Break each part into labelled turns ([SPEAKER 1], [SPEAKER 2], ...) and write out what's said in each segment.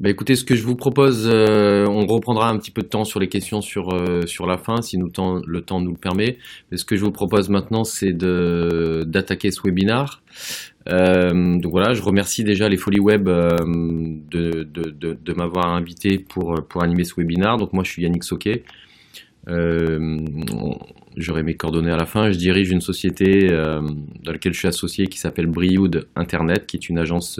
[SPEAKER 1] Bah écoutez, ce que je vous propose, euh, on reprendra un petit peu de temps sur les questions sur, euh, sur la fin, si le temps nous le permet. Mais ce que je vous propose maintenant, c'est d'attaquer ce webinaire. Euh, donc voilà, je remercie déjà les Folies Web de, de m'avoir invité pour, pour animer ce webinaire. Donc moi, je suis Yannick Soquet. J'aurai mes coordonnées à la fin. Je dirige une société dans laquelle je suis associé qui s'appelle Brioud Internet, qui est une agence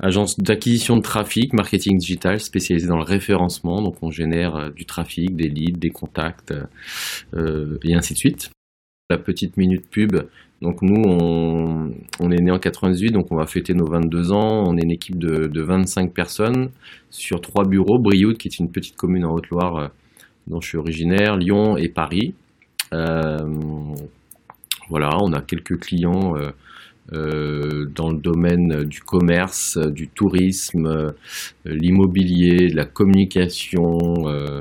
[SPEAKER 1] agence d'acquisition de trafic, marketing digital spécialisée dans le référencement. Donc on génère euh, du trafic, des leads, des contacts euh, et ainsi de suite. La petite minute pub. Donc nous, on, est né en 98, donc on va fêter nos 22 ans. On est une équipe de, de 25 personnes sur trois bureaux. Brioude, qui est une petite commune en Haute-Loire euh, dont je suis originaire, Lyon et Paris. Euh, voilà, on a quelques clients euh, euh, dans le domaine du commerce, du tourisme, euh, l'immobilier, de la communication, euh,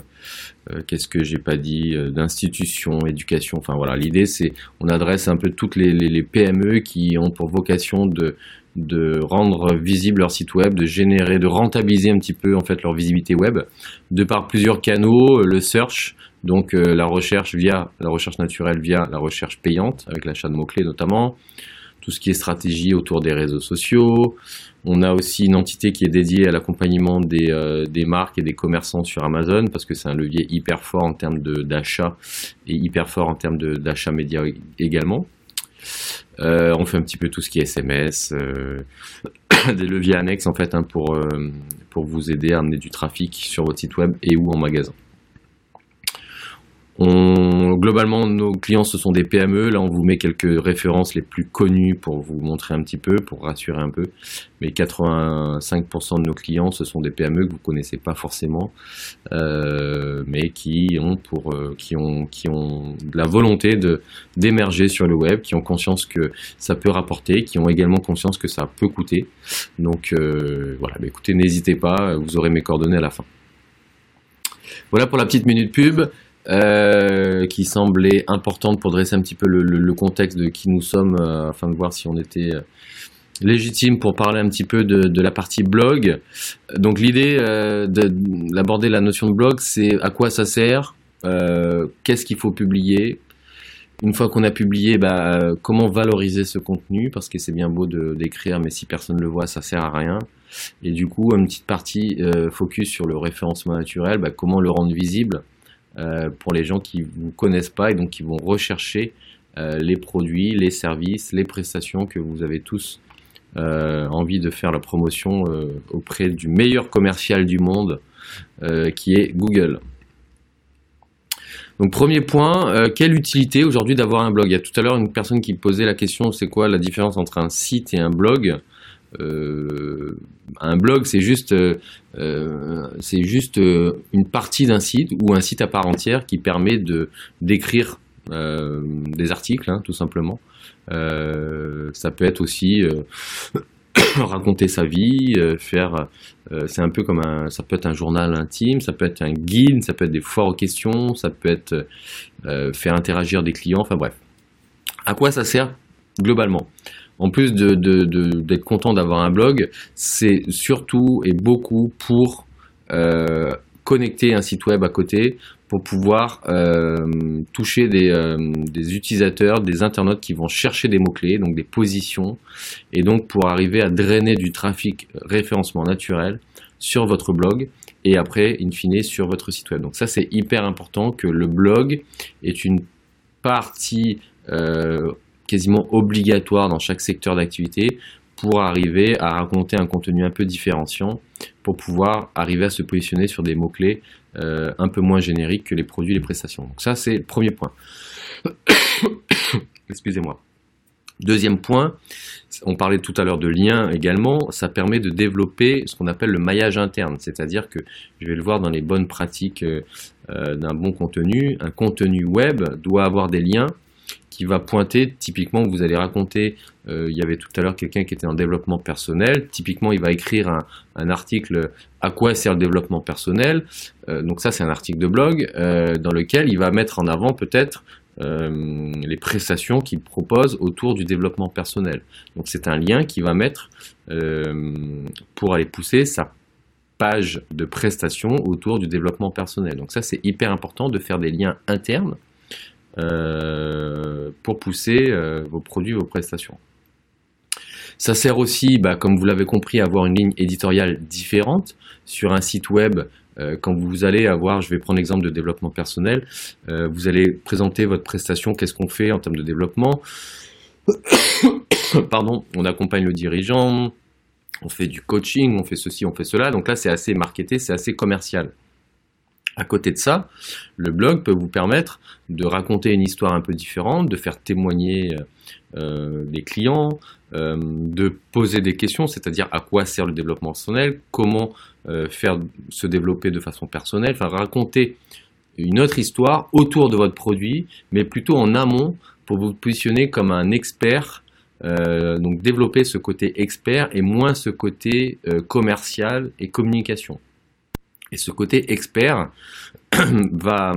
[SPEAKER 1] qu'est-ce que j'ai pas dit, d'institutions, éducation. Enfin voilà, l'idée c'est on adresse un peu toutes les, les, PME qui ont pour vocation de de rendre visible leur site web, de générer, de rentabiliser un petit peu en fait leur visibilité web, de par plusieurs canaux, le search, donc la recherche via la recherche naturelle via la recherche payante avec l'achat de mots clés notamment, tout ce qui est stratégie autour des réseaux sociaux. On a aussi une entité qui est dédiée à l'accompagnement des, euh, des, marques et des commerçants sur Amazon parce que c'est un levier hyper fort en termes d'achat et hyper fort en termes d'achat média également. Euh, on fait un petit peu tout ce qui est SMS, euh, des leviers annexes en fait hein, pour, pour vous aider à amener du trafic sur votre site web et ou en magasin. Globalement, nos clients, ce sont des PME. Là, on vous met quelques références les plus connues pour vous montrer un petit peu, pour rassurer un peu. Mais 85% de nos clients, ce sont des PME que vous connaissez pas forcément, euh, mais qui ont pour, euh, qui ont, qui ont la volonté d'émerger sur le web, qui ont conscience que ça peut rapporter, qui ont également conscience que ça peut coûter. Donc euh, voilà, bah, écoutez, n'hésitez pas, vous aurez mes coordonnées à la fin. Voilà pour la petite minute pub. Euh, qui semblait importante pour dresser un petit peu le, contexte de qui nous sommes, euh, afin de voir si on était euh, légitime pour parler un petit peu de, la partie blog. Donc l'idée d'aborder la notion de blog, c'est à quoi ça sert, qu'est-ce qu'il faut publier. Une fois qu'on a publié, bah, comment valoriser ce contenu, parce que c'est bien beau d'écrire, mais si personne ne le voit, ça sert à rien. Et du coup, une petite partie focus sur le référencement naturel, bah, comment le rendre visible pour les gens qui ne vous connaissent pas et donc qui vont rechercher euh, les produits, les services, les prestations que vous avez tous euh, envie de faire la promotion auprès du meilleur commercial du monde qui est Google. Donc premier point, quelle utilité aujourd'hui d'avoir un blog? Il y a tout à l'heure une personne qui posait la question, c'est quoi la différence entre un site et un blog? euh, un blog, c'est juste, euh, c'est juste euh, une partie d'un site ou un site à part entière qui permet de d'écrire des articles, hein, tout simplement. ça peut être aussi raconter sa vie, faire, c'est un peu comme un, ça peut être un journal intime, ça peut être un guide, ça peut être des foires aux questions, ça peut être faire interagir des clients, enfin bref. À quoi ça sert globalement? En plus d'être content d'avoir un blog, c'est surtout et beaucoup pour euh, connecter un site web à côté, pour pouvoir euh, toucher euh, des, utilisateurs, des internautes qui vont chercher des mots-clés, donc des positions, et donc pour arriver à drainer du trafic référencement naturel sur votre blog et après, in fine, sur votre site web. Donc ça, c'est hyper important que le blog est une partie quasiment obligatoire dans chaque secteur d'activité pour arriver à raconter un contenu un peu différenciant, pour pouvoir arriver à se positionner sur des mots-clés euh, un peu moins génériques que les produits et les prestations. Donc ça, c'est le premier point. Excusez-moi. Deuxième point, on parlait tout à l'heure de liens également, ça permet de développer ce qu'on appelle le maillage interne, c'est-à-dire que je vais le voir dans les bonnes pratiques euh, euh, d'un bon contenu, un contenu web doit avoir des liens qui va pointer, typiquement, vous allez raconter, euh, il y avait tout à l'heure quelqu'un qui était en développement personnel, typiquement, il va écrire un, article à quoi sert le développement personnel, euh, donc ça c'est un article de blog, euh, dans lequel il va mettre en avant peut-être les prestations qu'il propose autour du développement personnel. Donc c'est un lien qui va mettre pour aller pousser sa page de prestation autour du développement personnel. Donc ça, c'est hyper important de faire des liens internes euh, pour pousser euh, vos produits, vos prestations. Ça sert aussi, bah, comme vous l'avez compris, à avoir une ligne éditoriale différente sur un site web. Euh, quand vous allez avoir, je vais prendre l'exemple de développement personnel, vous allez présenter votre prestation, qu'est-ce qu'on fait en termes de développement. Pardon, on accompagne le dirigeant, on fait du coaching, on fait ceci, on fait cela. Donc là, c'est assez marketé, c'est assez commercial. À côté de ça, le blog peut vous permettre de raconter une histoire un peu différente, de faire témoigner euh, les clients, euh, de poser des questions, c'est-à-dire à quoi sert le développement personnel, comment euh, faire se développer de façon personnelle, enfin raconter une autre histoire autour de votre produit, mais plutôt en amont pour vous positionner comme un expert euh, donc développer ce côté expert et moins ce côté euh, commercial et communication. Et ce côté expert va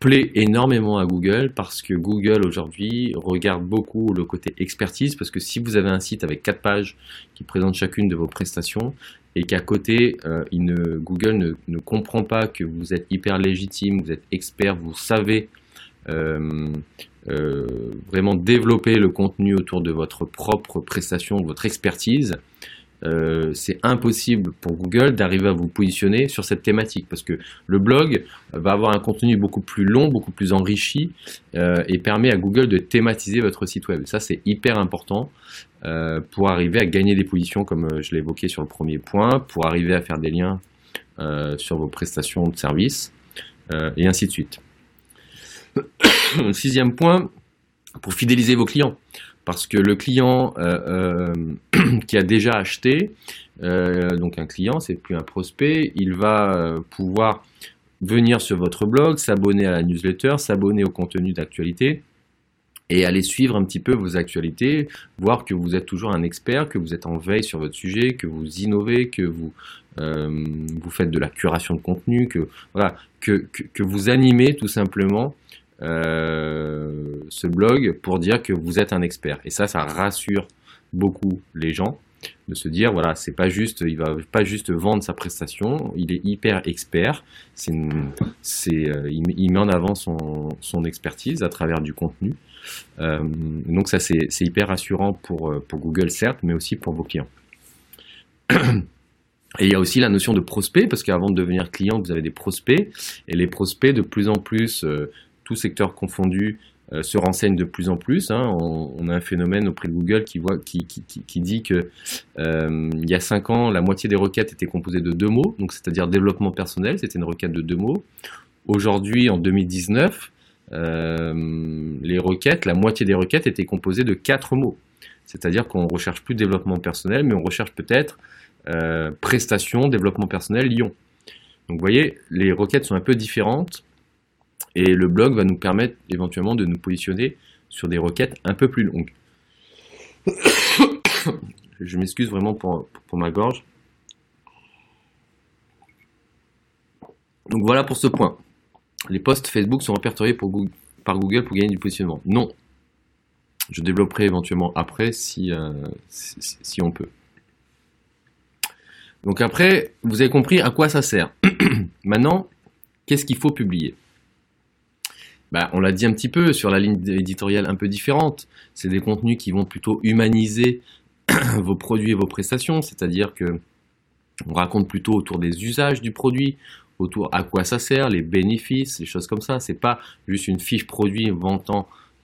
[SPEAKER 1] plaît énormément à Google parce que Google aujourd'hui regarde beaucoup le côté expertise parce que si vous avez un site avec quatre pages qui présentent chacune de vos prestations et qu'à côté euh, Google ne, ne, comprend pas que vous êtes hyper légitime, vous êtes expert, vous savez euh, vraiment développer le contenu autour de votre propre prestation, votre expertise, euh, c'est impossible pour Google d'arriver à vous positionner sur cette thématique parce que le blog va avoir un contenu beaucoup plus long, beaucoup plus enrichi euh, et permet à Google de thématiser votre site web. Ça, c'est hyper important pour arriver à gagner des positions, comme je l'ai évoqué sur le premier point, pour arriver à faire des liens sur vos prestations de services et ainsi de suite. Sixième point, pour fidéliser vos clients. Parce que le client euh, euh, qui a déjà acheté, euh, donc un client, c'est plus un prospect, il va pouvoir venir sur votre blog, s'abonner à la newsletter, s'abonner au contenu d'actualité et aller suivre un petit peu vos actualités, voir que vous êtes toujours un expert, que vous êtes en veille sur votre sujet, que vous innovez, que vous, vous faites de la curation de contenu, que, voilà, que, que vous animez tout simplement euh, ce blog pour dire que vous êtes un expert. Et ça, ça rassure beaucoup les gens de se dire voilà c'est pas juste il va pas juste vendre sa prestation il est hyper expert c'est euh, il, met en avant son, son, expertise à travers du contenu euh, donc ça c'est hyper rassurant pour, pour Google certes mais aussi pour vos clients et il y a aussi la notion de prospect, parce qu'avant de devenir client, vous avez des prospects, et les prospects, de plus en plus, tout secteur confondu, euh, se renseignent de plus en plus. Hein. On, a un phénomène auprès de Google qui, dit que euh, il y a 5 ans, la moitié des requêtes étaient composées de deux mots, donc c'est-à-dire développement personnel, c'était une requête de deux mots. Aujourd'hui, en 2019, euh, les requêtes, la moitié des requêtes étaient composées de quatre mots. C'est-à-dire qu'on recherche plus développement personnel, mais on recherche peut-être prestation, développement personnel, Lyon. Donc vous voyez, les requêtes sont un peu différentes et le blog va nous permettre éventuellement de nous positionner sur des requêtes un peu plus longues. Je m'excuse vraiment pour, ma gorge. Donc voilà pour ce point. Les posts Facebook sont répertoriés par Google pour gagner du positionnement. Non. Je développerai éventuellement après si, euh, on peut. Donc après, vous avez compris à quoi ça sert. Maintenant, qu'est-ce qu'il faut publier? Bah, on l'a dit un petit peu sur la ligne éditoriale un peu différente. C'est des contenus qui vont plutôt humaniser vos produits et vos prestations, c'est-à-dire que on raconte plutôt autour des usages du produit, autour à quoi ça sert, les bénéfices, les choses comme ça. C'est pas juste une fiche produit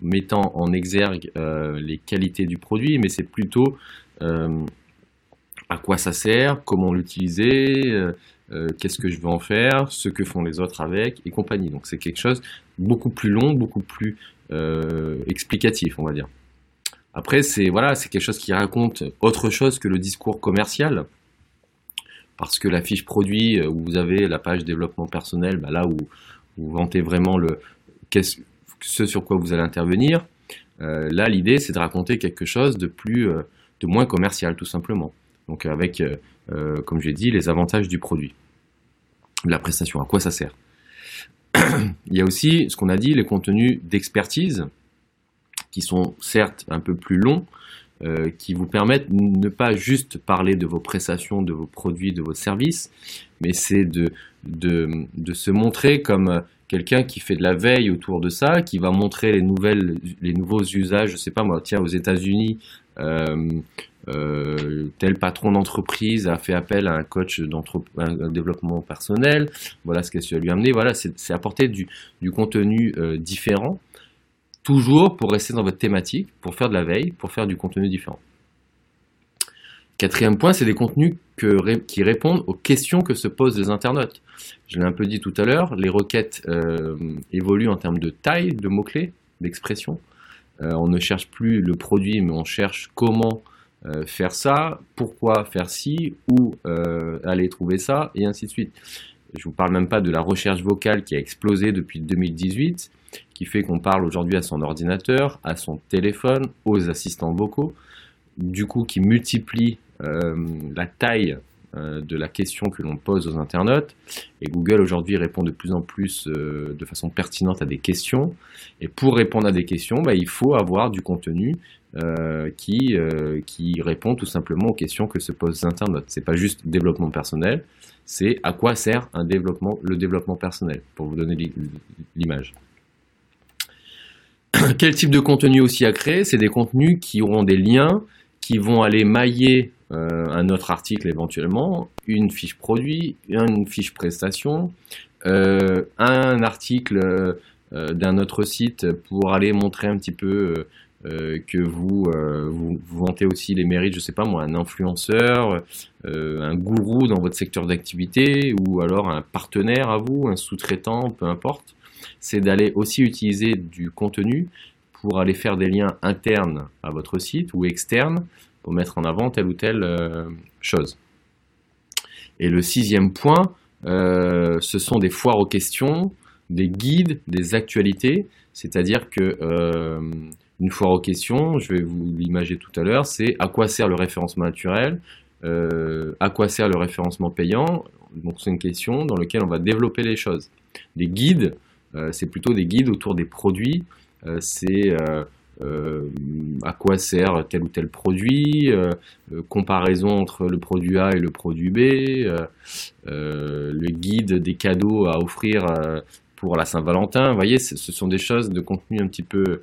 [SPEAKER 1] mettant en exergue euh, les qualités du produit, mais c'est plutôt euh, à quoi ça sert, comment l'utiliser, euh, euh, qu'est-ce que je veux en faire, ce que font les autres avec et compagnie. Donc c'est quelque chose beaucoup plus long, beaucoup plus euh, explicatif, on va dire. Après, c'est voilà, c'est quelque chose qui raconte autre chose que le discours commercial, parce que la fiche produit où vous avez la page développement personnel, bah, là où vous vantez vraiment le ce sur quoi vous allez intervenir. là, l'idée, c'est de raconter quelque chose de plus, de moins commercial, tout simplement. Donc avec, euh, euh, comme j'ai dit, les avantages du produit, la prestation, à quoi ça sert. Il y a aussi ce qu'on a dit, les contenus d'expertise, qui sont certes un peu plus longs, euh, qui vous permettent ne pas juste parler de vos prestations, de vos produits, de vos services, mais c'est de, de, se montrer comme quelqu'un qui fait de la veille autour de ça, qui va montrer les nouvelles, les nouveaux usages. Je sais pas moi, tiens, aux États-Unis, tel patron d'entreprise a fait appel à un coach un développement personnel. Voilà ce qu'elle lui amener. Voilà, c'est apporter du, du contenu euh, différent, toujours pour rester dans votre thématique, pour faire de la veille, pour faire du contenu différent. Quatrième point, c'est des contenus qui répondent aux questions que se posent les internautes. Je l'ai un peu dit tout à l'heure, les requêtes euh, évoluent en termes de taille, de mots-clés, d'expression. on ne cherche plus le produit, mais on cherche comment euh, faire ça, pourquoi faire ci, où euh, aller trouver ça, et ainsi de suite. Je vous parle même pas de la recherche vocale qui a explosé depuis 2018, qui fait qu'on parle aujourd'hui à son ordinateur, à son téléphone, aux assistants vocaux, du coup qui multiplie euh, la taille de la question que l'on pose aux internautes. Et Google aujourd'hui répond de plus en plus de façon pertinente à des questions. Et pour répondre à des questions, bah, il faut avoir du contenu euh, qui, euh, qui répond tout simplement aux questions que se posent les internautes. C'est pas juste développement personnel, c'est à quoi sert un développement, le développement personnel, pour vous donner l'image. Quel type de contenu aussi à créer? C'est des contenus qui auront des liens, qui vont aller mailler euh, un autre article éventuellement, une fiche produit, une fiche prestation, un article d'un autre site pour aller montrer un petit peu euh, que vous, euh, vous, vantez aussi les mérites, je sais pas moi, un influenceur, euh, un gourou dans votre secteur d'activité, ou alors un partenaire à vous, un sous-traitant, peu importe, c'est d'aller aussi utiliser du contenu pour aller faire des liens internes à votre site ou externes pour mettre en avant telle ou telle chose. Et le sixième point, ce sont des foires aux questions, des guides, des actualités, c'est-à-dire que une foire aux questions, je vais vous l'imager tout à l'heure, c'est à quoi sert le référencement naturel, euh, à quoi sert le référencement payant. Donc c'est une question dans laquelle on va développer les choses. Des guides, euh, c'est plutôt des guides autour des produits. Euh, c'est à quoi sert tel ou tel produit, comparaison entre le produit A et le produit B, le guide des cadeaux à offrir pour la Saint-Valentin. Vous voyez, ce sont des choses de contenu un petit peu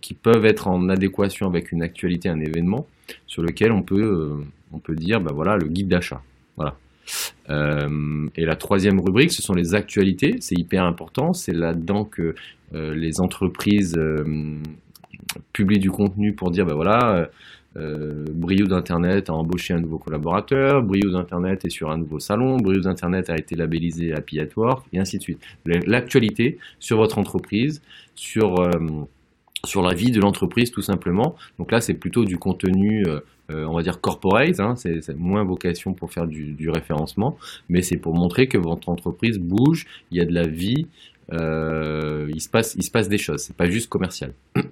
[SPEAKER 1] qui peuvent être en adéquation avec une actualité, un événement, sur lequel on peut, euh, on peut dire, ben voilà, le guide d'achat. Voilà. Euh, et la troisième rubrique, ce sont les actualités. C'est hyper important. C'est là-dedans que les entreprises publient du contenu pour dire, ben voilà, Brio d'Internet a embauché un nouveau collaborateur, Brio d'Internet est sur un nouveau salon, Brio d'Internet a été labellisé Happy at Work, et ainsi de suite. L'actualité sur votre entreprise, sur sur la vie de l'entreprise tout simplement. Donc là, c'est plutôt du contenu, euh, euh, on va dire corporate, hein. c'est moins vocation pour faire du, référencement, mais c'est pour montrer que votre entreprise bouge, il y a de la vie, euh, il, se passe, des choses, c'est pas juste commercial.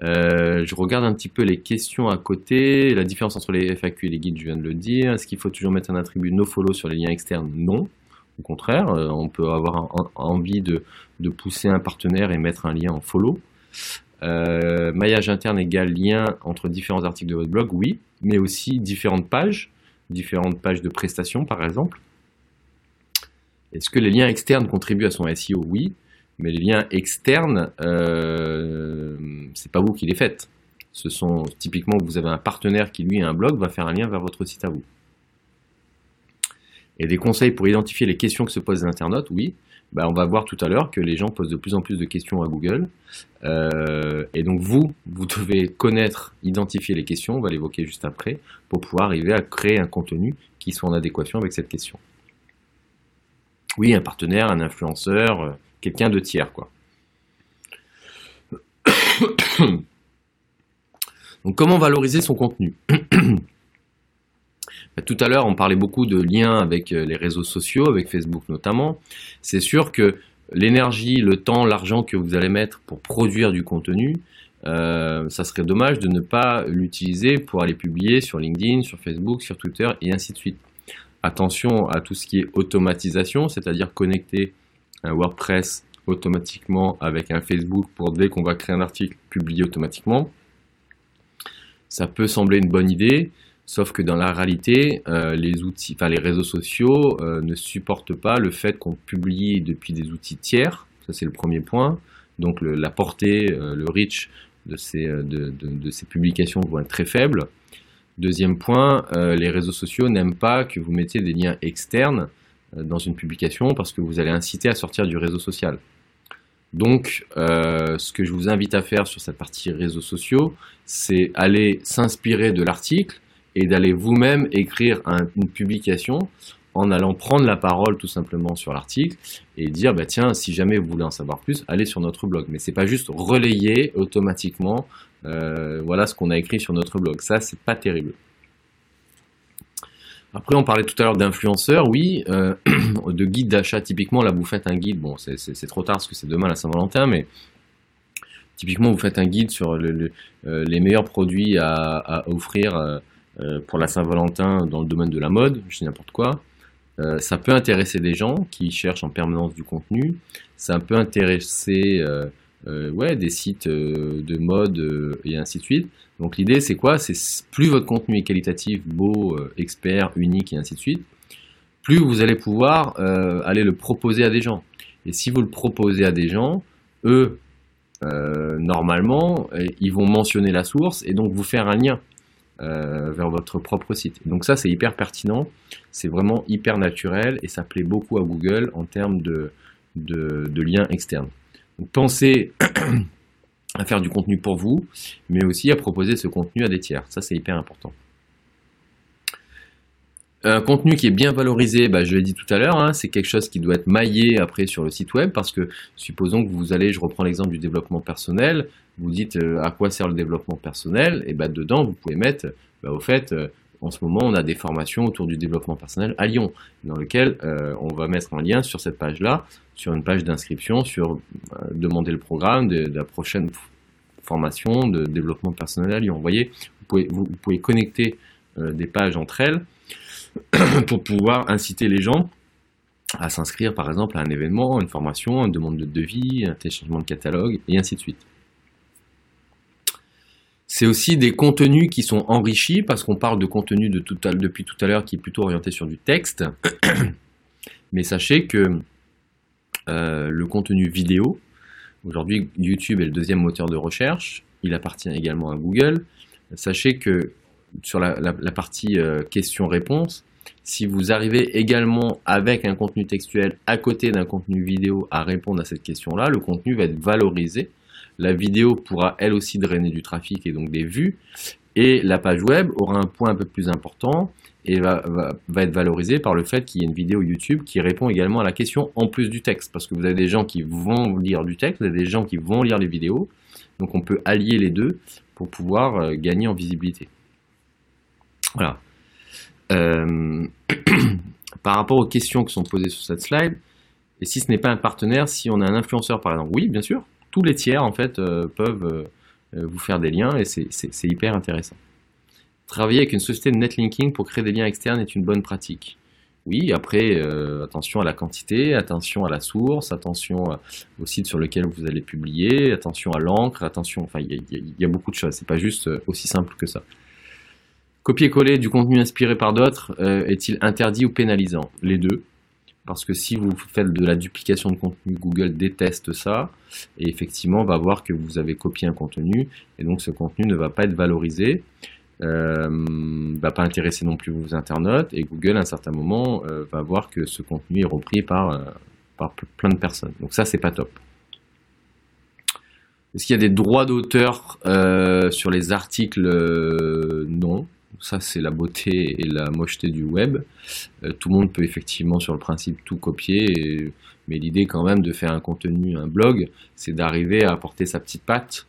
[SPEAKER 1] je regarde un petit peu les questions à côté. La différence entre les FAQ et les guides, je viens de le dire. Est-ce qu'il faut toujours mettre un attribut nofollow sur les liens externes? Non. Au contraire, euh, on peut avoir envie de, pousser un partenaire et mettre un lien en follow. Euh, maillage interne égale lien entre différents articles de votre blog, oui, mais aussi différentes pages, différentes pages de prestations par exemple. Est-ce que les liens externes contribuent à son SEO Oui, mais les liens externes, euh, c'est pas vous qui les faites. Ce sont typiquement vous avez un partenaire qui lui a un blog, va faire un lien vers votre site à vous. Et des conseils pour identifier les questions que se posent les internautes, oui. Bah, on va voir tout à l'heure que les gens posent de plus en plus de questions à Google. Euh, et donc vous, vous devez connaître, identifier les questions, on va l'évoquer juste après, pour pouvoir arriver à créer un contenu qui soit en adéquation avec cette question. Oui, un partenaire, un influenceur, euh, quelqu'un de tiers, quoi. donc comment valoriser son contenu? tout à l'heure, on parlait beaucoup de liens avec euh, les réseaux sociaux, avec Facebook notamment. C'est sûr que l'énergie, le temps, l'argent que vous allez mettre pour produire du contenu, euh, ça serait dommage de ne pas l'utiliser pour aller publier sur LinkedIn, sur Facebook, sur Twitter et ainsi de suite. Attention à tout ce qui est automatisation, c'est-à-dire connecter un WordPress automatiquement avec un Facebook pour dès qu'on va créer un article, publier automatiquement. Ça peut sembler une bonne idée, sauf que dans la réalité, euh, les outils, les réseaux sociaux euh, ne supportent pas le fait qu'on publie depuis des outils tiers. Ça c'est le premier point. Donc la portée, le reach de ces, publications vont être très faibles. Deuxième point, les réseaux sociaux n'aiment pas que vous mettiez des liens externes dans une publication parce que vous allez inciter à sortir du réseau social. Donc, euh, ce que je vous invite à faire sur cette partie réseaux sociaux, c'est aller s'inspirer de l'article et d'aller vous-même écrire une publication en allant prendre la parole tout simplement sur l'article et dire bah tiens si jamais vous voulez en savoir plus allez sur notre blog mais c'est pas juste relayer automatiquement euh, voilà ce qu'on a écrit sur notre blog ça c'est pas terrible après, on parlait tout à l'heure d'influenceurs, oui, euh, de guides d'achat. Typiquement, là, vous faites un guide. Bon, c'est trop tard parce que c'est demain la Saint-Valentin, mais typiquement, vous faites un guide sur euh, les meilleurs produits à, offrir pour la Saint-Valentin dans le domaine de la mode. Je sais n'importe quoi. ça peut intéresser des gens qui cherchent en permanence du contenu. Ça peut intéresser ouais, des sites de mode et ainsi de suite. Donc l'idée c'est quoi? C'est plus votre contenu est qualitatif, beau, euh, expert, unique et ainsi de suite, plus vous allez pouvoir euh, aller le proposer à des gens. Et si vous le proposez à des gens, eux, euh, normalement, ils vont mentionner la source et donc vous faire un lien vers votre propre site. Donc ça c'est hyper pertinent, c'est vraiment hyper naturel et ça plaît beaucoup à Google en termes de, de, de liens externes. Donc pensez à faire du contenu pour vous, mais aussi à proposer ce contenu à des tiers. Ça, c'est hyper important. Un contenu qui est bien valorisé, bah, je l'ai dit tout à l'heure, hein, c'est quelque chose qui doit être maillé après sur le site web parce que supposons que vous allez, je reprends l'exemple du développement personnel, vous dites euh, à quoi sert le développement personnel, et bah, dedans vous pouvez mettre, bah, au fait, euh, en ce moment on a des formations autour du développement personnel à Lyon, dans lequel euh, on va mettre un lien sur cette page-là sur une page d'inscription sur euh, demander le programme de, la prochaine formation de développement personnel à Lyon. Vous voyez, vous pouvez, vous, pouvez connecter euh, des pages entre elles pour pouvoir inciter les gens à s'inscrire par exemple à un événement, une formation, une demande de devis, un téléchargement de catalogue et ainsi de suite. C'est aussi des contenus qui sont enrichis parce qu'on parle de contenu depuis tout à l'heure qui est plutôt orienté sur du texte. Mais sachez que euh, le contenu vidéo. Aujourd'hui, YouTube est le deuxième moteur de recherche. Il appartient également à Google. Sachez que sur la, partie euh, questions-réponses, si vous arrivez également avec un contenu textuel à côté d'un contenu vidéo à répondre à cette question-là, le contenu va être valorisé. La vidéo pourra elle aussi drainer du trafic et donc des vues. Et la page web aura un point un peu plus important et va, être valorisé par le fait qu'il y ait une vidéo YouTube qui répond également à la question en plus du texte. Parce que vous avez des gens qui vont lire du texte, vous avez des gens qui vont lire les vidéos. Donc on peut allier les deux pour pouvoir euh, gagner en visibilité. Voilà. Euh, par rapport aux questions qui sont posées sur cette slide, et si ce n'est pas un partenaire, si on a un influenceur par exemple, oui, bien sûr, tous les tiers en fait euh, peuvent vous faire des liens et c'est hyper intéressant. Travailler avec une société de netlinking pour créer des liens externes est une bonne pratique. Oui, après, euh, attention à la quantité, attention à la source, attention au site sur lequel vous allez publier, attention à l'encre, attention, enfin, il y, a beaucoup de choses, c'est pas juste euh, aussi simple que ça. Copier-coller du contenu inspiré par d'autres euh, est-il interdit ou pénalisant? Les deux. Parce que si vous faites de la duplication de contenu, Google déteste ça et effectivement va voir que vous avez copié un contenu et donc ce contenu ne va pas être valorisé euh, va pas intéresser non plus vos internautes et Google à un certain moment euh, va voir que ce contenu est repris par, euh, par plein de personnes. Donc ça c'est pas top. Est-ce qu'il y a des droits d'auteur sur les articles? Non. Ça, c'est la beauté et la mocheté du web. tout le monde peut effectivement, sur le principe, tout copier. mais l'idée, quand même, de faire un contenu, un blog, c'est d'arriver à apporter sa petite patte.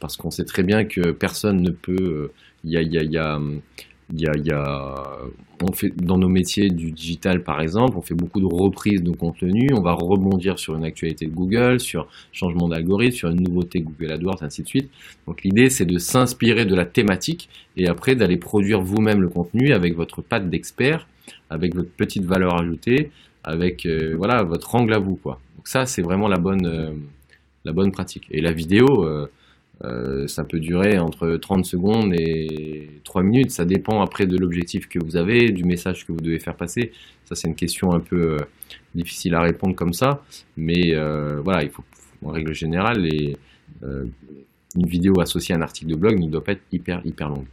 [SPEAKER 1] parce qu'on sait très bien que personne ne peut il y a, y a, y a il y y a, on fait dans nos métiers du digital par exemple, on fait beaucoup de reprises de contenu, on va rebondir sur une actualité de Google, sur changement d'algorithme, sur une nouveauté Google AdWords, ainsi de suite. Donc l'idée c'est de s'inspirer de la thématique et après d'aller produire vous-même le contenu avec votre patte d'expert, avec votre petite valeur ajoutée, avec euh, voilà votre angle à vous quoi. Donc ça c'est vraiment la bonne euh, la bonne pratique. Et la vidéo, euh, Euh, ça peut durer entre 30 secondes et 3 minutes. Ça dépend après de l'objectif que vous avez, du message que vous devez faire passer. Ça, c'est une question un peu euh, difficile à répondre comme ça. Mais euh, voilà, il faut, en règle générale, une vidéo associée à un article de blog ne doit pas être hyper, hyper longue.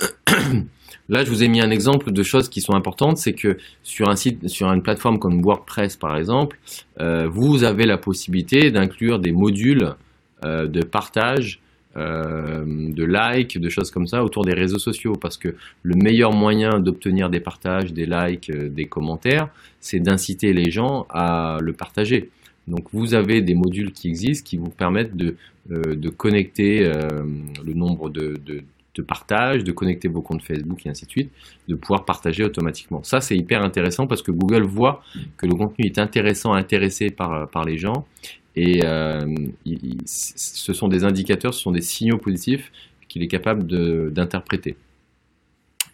[SPEAKER 1] Là, je vous ai mis un exemple de choses qui sont importantes, c'est que sur un site, sur une plateforme comme WordPress par exemple, euh, vous avez la possibilité d'inclure des modules euh, de partage, euh, de like, de choses comme ça autour des réseaux sociaux, parce que le meilleur moyen d'obtenir des partages, des likes, des commentaires, c'est d'inciter les gens à le partager. Donc vous avez des modules qui existent qui vous permettent de, connecter le nombre de, de partage, de connecter vos comptes Facebook et ainsi de suite, de pouvoir partager automatiquement. Ça, c'est hyper intéressant parce que Google voit que le contenu est intéressant, intéressé par, par les gens et euh, ce sont des indicateurs, ce sont des signaux positifs qu'il est capable d'interpréter.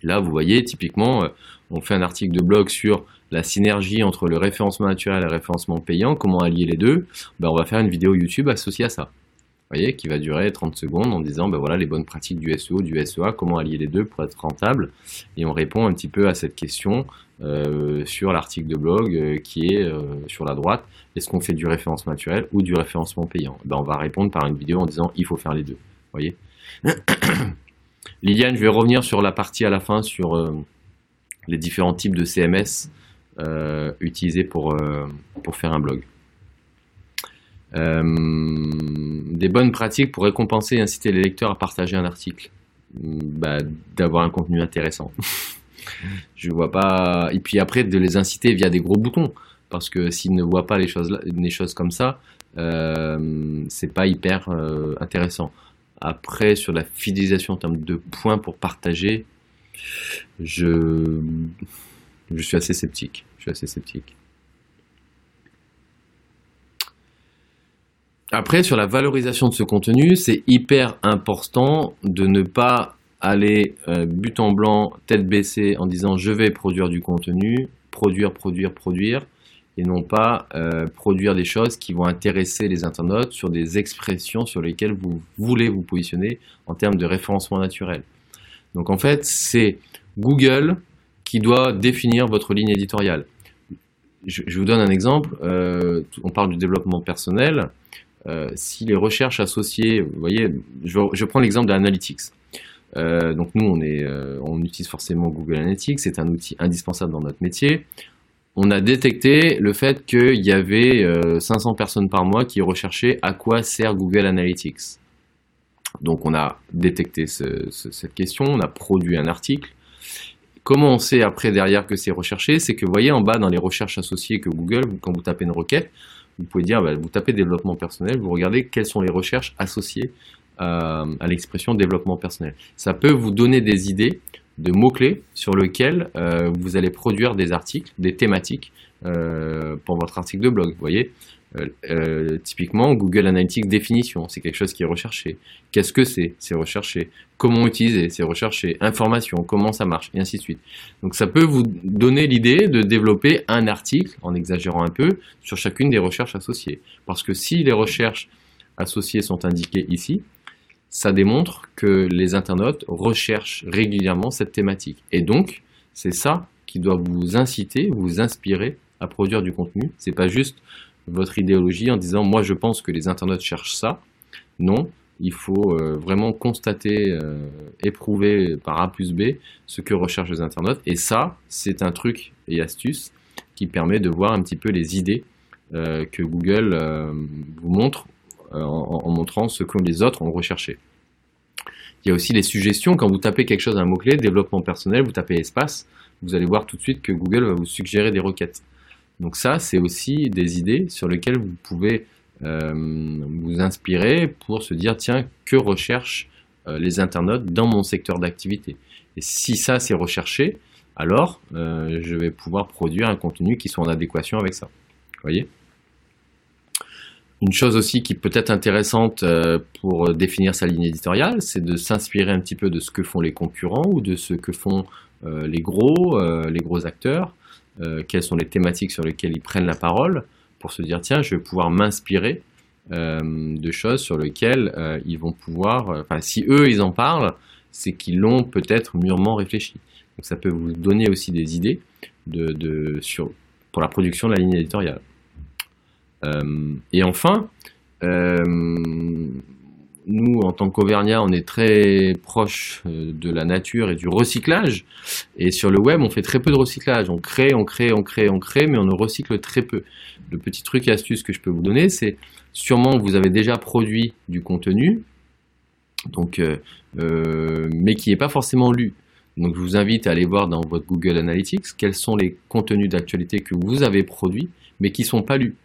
[SPEAKER 1] Là, vous voyez, typiquement, euh, on fait un article de blog sur la synergie entre le référencement naturel et le référencement payant, comment allier les deux. Ben, on va faire une vidéo YouTube associée à ça voyez, qui va durer 30 secondes en disant ben voilà les bonnes pratiques du SEO, du SEA, comment allier les deux pour être rentable. Et on répond un petit peu à cette question euh, sur l'article de blog euh, qui est euh, sur la droite. Est-ce qu'on fait du référencement naturel ou du référencement payant? Ben, On va répondre par une vidéo en disant il faut faire les deux. voyez? Liliane, je vais revenir sur la partie à la fin sur les différents types de CMS utilisés pour, pour faire un blog. Euh, des bonnes pratiques pour récompenser et inciter les lecteurs à partager un article. Hmm, bah, d'avoir un contenu intéressant. je vois pas. Et puis après, de les inciter via des gros boutons. Parce que s'ils ne voient pas les choses, les choses comme ça, euh, c'est pas hyper euh, intéressant. Après, sur la fidélisation en termes de points pour partager, je, je suis assez sceptique. Je suis assez sceptique. Après, sur la valorisation de ce contenu, c'est hyper important de ne pas aller euh, but en blanc, tête baissée, en disant je vais produire du contenu, produire, produire, produire, et non pas euh, produire des choses qui vont intéresser les internautes sur des expressions sur lesquelles vous voulez vous positionner en termes de référencement naturel. Donc en fait, c'est Google qui doit définir votre ligne éditoriale. Je, vous donne un exemple. Euh, on parle du développement personnel. Euh, si les recherches associées, vous voyez, je, prends l'exemple d'Analytics. Euh, donc nous, euh, on utilise forcément Google Analytics, c'est un outil indispensable dans notre métier. On a détecté le fait qu'il y avait 500 personnes par mois qui recherchaient à quoi sert Google Analytics. Donc on a détecté cette question, on a produit un article. Comment on sait après derrière que c'est recherché? C'est que vous voyez en bas dans les recherches associées que Google, quand vous tapez une requête, vous pouvez dire, bah, vous tapez développement personnel, vous regardez quelles sont les recherches associées euh, à l'expression développement personnel. Ça peut vous donner des idées de mots-clés sur lesquels euh, vous allez produire des articles, des thématiques euh, pour votre article de blog. Voyez, euh, euh, typiquement, Google Analytics définition, c'est quelque chose qui est recherché. Qu'est-ce que c'est? C'est recherché. Comment utiliser? C'est recherché. Information, comment ça marche, et ainsi de suite. Donc ça peut vous donner l'idée de développer un article, en exagérant un peu, sur chacune des recherches associées. Parce que si les recherches associées sont indiquées ici, ça démontre que les internautes recherchent régulièrement cette thématique. Et donc, c'est ça qui doit vous inciter, vous inspirer à produire du contenu. C'est pas juste votre idéologie en disant moi je pense que les internautes cherchent ça. Non, il faut euh, vraiment constater, euh, éprouver par A plus B ce que recherchent les internautes. Et ça, c'est un truc et astuce qui permet de voir un petit peu les idées euh, que Google vous montre en, montrant ce que les autres ont recherché. Il y a aussi les suggestions. Quand vous tapez quelque chose, un mot-clé, développement personnel, vous tapez espace, vous allez voir tout de suite que Google va vous suggérer des requêtes. Donc ça, c'est aussi des idées sur lesquelles vous pouvez euh, vous inspirer pour se dire, tiens, que recherchent euh, les internautes dans mon secteur d'activité? Et si ça, c'est recherché, alors euh, je vais pouvoir produire un contenu qui soit en adéquation avec ça. Vous voyez? Une chose aussi qui peut être intéressante pour définir sa ligne éditoriale, c'est de s'inspirer un petit peu de ce que font les concurrents ou de ce que font les gros, les gros acteurs. Euh, quelles sont les thématiques sur lesquelles ils prennent la parole, pour se dire tiens, je vais pouvoir m'inspirer de choses sur lesquelles ils vont pouvoir, enfin si eux ils en parlent, c'est qu'ils l'ont peut-être mûrement réfléchi. Donc ça peut vous donner aussi des idées de, sur, pour la production de la ligne éditoriale. et enfin, nous, en tant qu'Auvergnat, on est très proche euh, de la nature et du recyclage. Et sur le web, on fait très peu de recyclage. On crée, on crée, on crée, on crée, mais on ne recycle très peu. Le petit truc et astuce que je peux vous donner, c'est sûrement vous avez déjà produit du contenu, donc, euh, euh, mais qui n'est pas forcément lu. Donc je vous invite à aller voir dans votre Google Analytics quels sont les contenus d'actualité que vous avez produits, mais qui ne sont pas lus.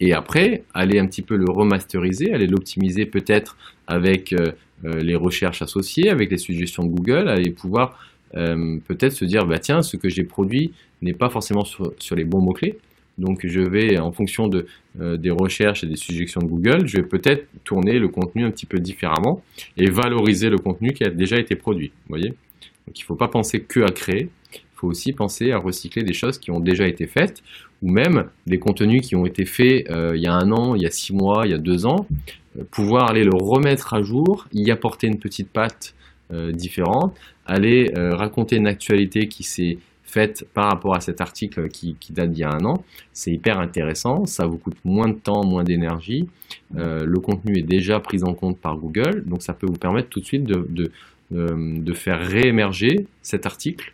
[SPEAKER 1] Et après, aller un petit peu le remasteriser, aller l'optimiser peut-être avec euh, euh, les recherches associées, avec les suggestions de Google, aller pouvoir euh, peut-être se dire, bah tiens, ce que j'ai produit n'est pas forcément sur, les bons mots-clés. Donc je vais, en fonction de, des recherches et des suggestions de Google, je vais peut-être tourner le contenu un petit peu différemment et valoriser le contenu qui a déjà été produit. Voyez? Donc il ne faut pas penser que à créer, faut aussi penser à recycler des choses qui ont déjà été faites ou même des contenus qui ont été faits euh, il y a un an, il y a six mois, il y a deux ans, euh, pouvoir aller le remettre à jour, y apporter une petite patte euh, différente, aller raconter une actualité qui s'est faite par rapport à cet article qui, date d'il y a un an. C'est hyper intéressant, ça vous coûte moins de temps, moins d'énergie, le contenu est déjà pris en compte par Google, donc ça peut vous permettre tout de suite de, de faire réémerger cet article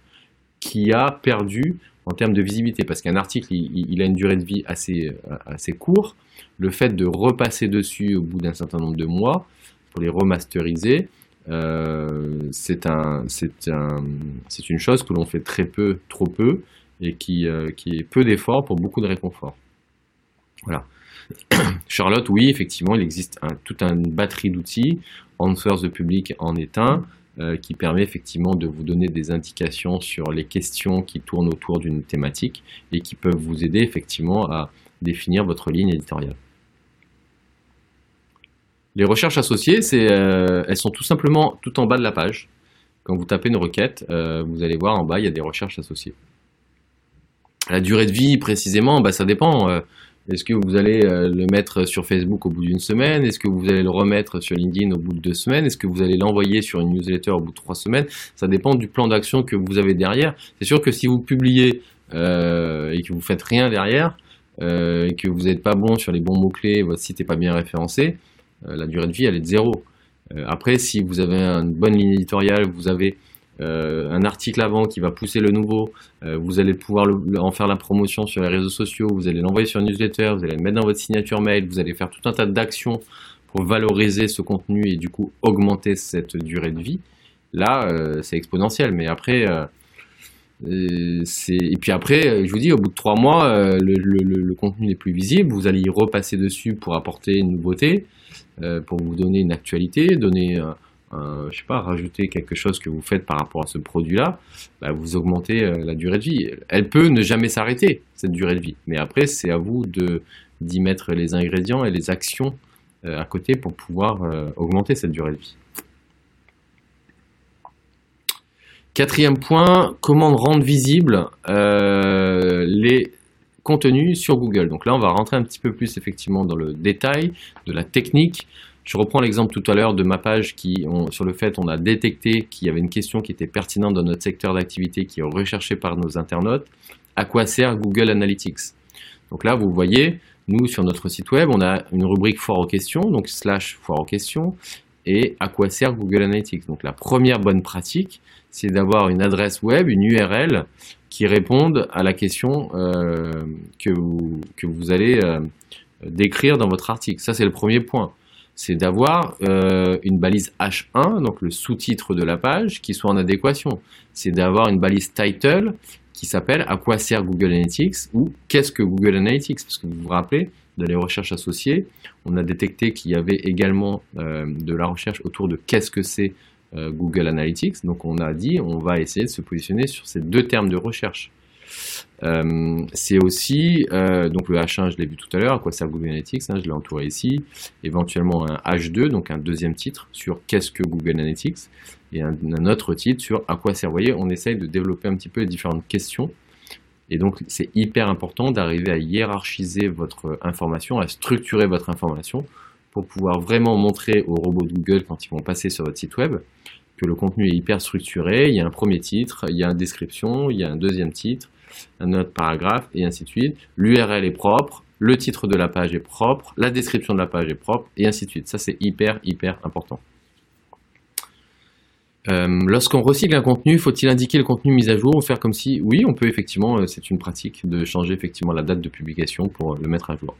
[SPEAKER 1] qui a perdu en termes de visibilité, parce qu'un article, il, a une durée de vie assez, assez courte. Le fait de repasser dessus au bout d'un certain nombre de mois, pour les remasteriser, euh, c'est un, une chose que l'on fait très peu, trop peu, et qui, euh, qui est peu d'efforts pour beaucoup de réconfort. Voilà. Charlotte, oui, effectivement, il existe un, toute une batterie d'outils. Answers the Public en est un. Euh, qui permet effectivement de vous donner des indications sur les questions qui tournent autour d'une thématique et qui peuvent vous aider effectivement à définir votre ligne éditoriale. Les recherches associées, euh, elles sont tout simplement tout en bas de la page. Quand vous tapez une requête, euh, vous allez voir en bas, il y a des recherches associées. La durée de vie, précisément, bah, ça dépend. Est-ce que vous allez euh, le mettre sur Facebook au bout d'une semaine? Est-ce que vous allez le remettre sur LinkedIn au bout de deux semaines? Est-ce que vous allez l'envoyer sur une newsletter au bout de trois semaines? Ça dépend du plan d'action que vous avez derrière. C'est sûr que si vous publiez euh, et que vous faites rien derrière euh, et que vous n'êtes pas bon sur les bons mots-clés, votre site n'est pas bien référencé, la durée de vie elle est de zéro. après, si vous avez une bonne ligne éditoriale, vous avez euh, un article avant qui va pousser le nouveau, euh, vous allez pouvoir en faire la promotion sur les réseaux sociaux, vous allez l'envoyer sur une newsletter, vous allez le mettre dans votre signature mail, vous allez faire tout un tas d'actions pour valoriser ce contenu et du coup augmenter cette durée de vie. Là, euh, c'est exponentiel, mais après, et puis après, je vous dis, au bout de trois mois, le, contenu n'est plus visible. Vous allez y repasser dessus pour apporter une nouveauté, pour vous donner une actualité, donner euh, je sais pas, rajouter quelque chose que vous faites par rapport à ce produit-là, bah, vous augmentez euh, la durée de vie. Elle peut ne jamais s'arrêter, cette durée de vie. Mais après, c'est à vous d'y mettre les ingrédients et les actions euh, à côté pour pouvoir augmenter cette durée de vie. Quatrième point, comment rendre visibles les contenus sur Google. Donc là, on va rentrer un petit peu plus effectivement dans le détail de la technique. Je reprends l'exemple tout à l'heure de ma page qui, sur le fait on a détecté qu'il y avait une question qui était pertinente dans notre secteur d'activité qui est recherchée par nos internautes. À quoi sert Google Analytics? Donc là, vous voyez, nous sur notre site web, on a une rubrique foire aux questions, donc slash foire aux questions, et à quoi sert Google Analytics? Donc la première bonne pratique, c'est d'avoir une adresse web, une URL qui réponde à la question euh, que, vous, allez euh, décrire dans votre article. Ça, c'est le premier point c'est d'avoir euh, une balise H1, donc le sous-titre de la page, qui soit en adéquation. C'est d'avoir une balise title qui s'appelle À quoi sert Google Analytics ou Qu'est-ce que Google Analytics Parce que vous vous rappelez, dans les recherches associées, on a détecté qu'il y avait également euh, de la recherche autour de qu'est-ce que c'est euh, Google Analytics. Donc on a dit on va essayer de se positionner sur ces deux termes de recherche. Euh, c'est aussi, euh, donc le H1, je l'ai vu tout à l'heure, à quoi sert Google Analytics, hein, je l'ai entouré ici, éventuellement un H2, donc un deuxième titre sur qu'est-ce que Google Analytics, et un, autre titre sur à quoi sert. Vous voyez, on essaye de développer un petit peu les différentes questions, et donc c'est hyper important d'arriver à hiérarchiser votre information, à structurer votre information pour pouvoir vraiment montrer aux robots de Google quand ils vont passer sur votre site web que le contenu est hyper structuré. Il y a un premier titre, il y a une description, il y a un deuxième titre, un autre paragraphe et ainsi de suite. L'URL est propre, le titre de la page est propre, la description de la page est propre et ainsi de suite. Ça c'est hyper hyper important. Euh, lorsqu'on recycle un contenu, faut-il indiquer le contenu mis à jour ou faire comme si, oui, on peut effectivement, euh, c'est une pratique de changer effectivement la date de publication pour le mettre à jour.